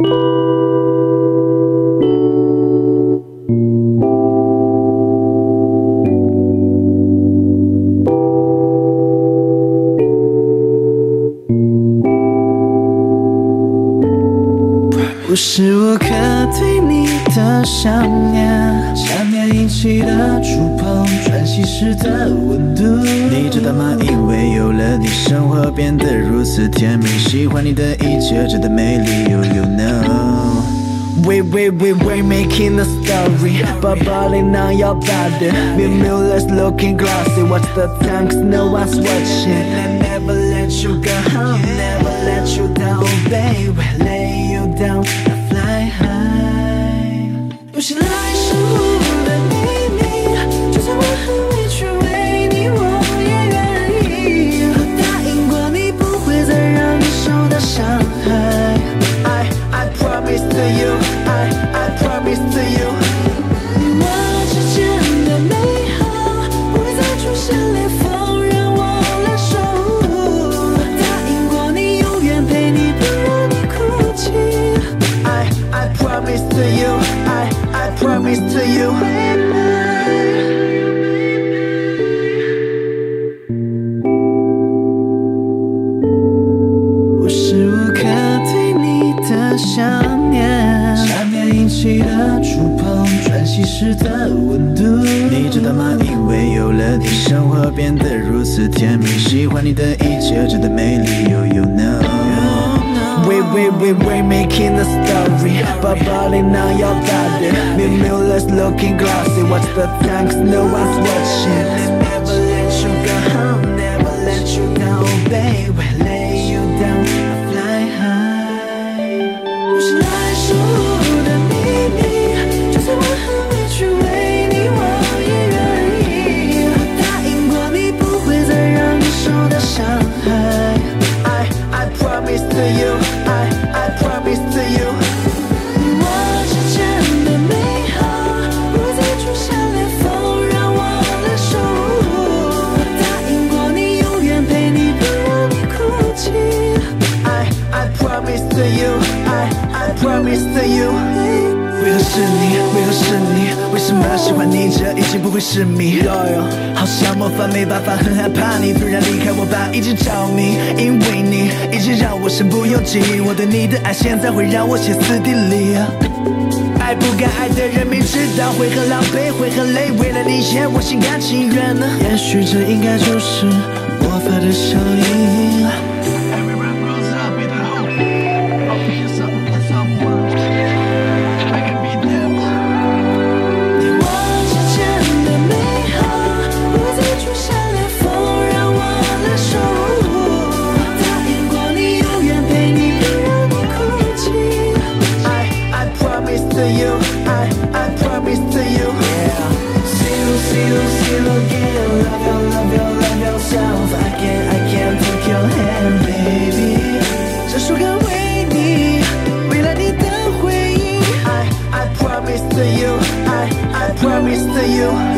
无时无刻对你的想念，想念引起的触碰，喘息时的温度。你知道吗？因为有了你，生活变得如此甜蜜。喜欢你的一切，真的美丽。You you know。We we we we making a story. But Bubbling on your body Me Miller's looking glossy. What's the tanks, no one's watching. I never let you go. Never let you down, baby. Lay you 无时无刻对你的想念，想念引起的触碰，喘息时的温度。你知道吗？因为有了你，生活变得如此甜蜜。喜欢你的一切，真的美丽。You you know。We we we we making a story，宝宝琳琅要 body。Me Miller's looking glossy。What's the time? Cause no one's watching。Promise to you。为何是你？为何是你？为什么喜欢你？这已经不会是谜。好像魔法，没办法，很害怕你突然离开我吧，一直着迷，因为你一直让我身不由己。我对你的爱，现在会让我歇斯底里。爱不该爱的人，明知道会很狼狈，会很累，为了你也我心甘情愿。也许这应该就是魔法的效应。to you, I, I promise to you. Yeah. See you, see you, see you again. Love you, love you, love yourself. I can't, I can't take your hand, baby. 这首歌为你，未来你的回忆。I, I promise to you, I, I promise to you.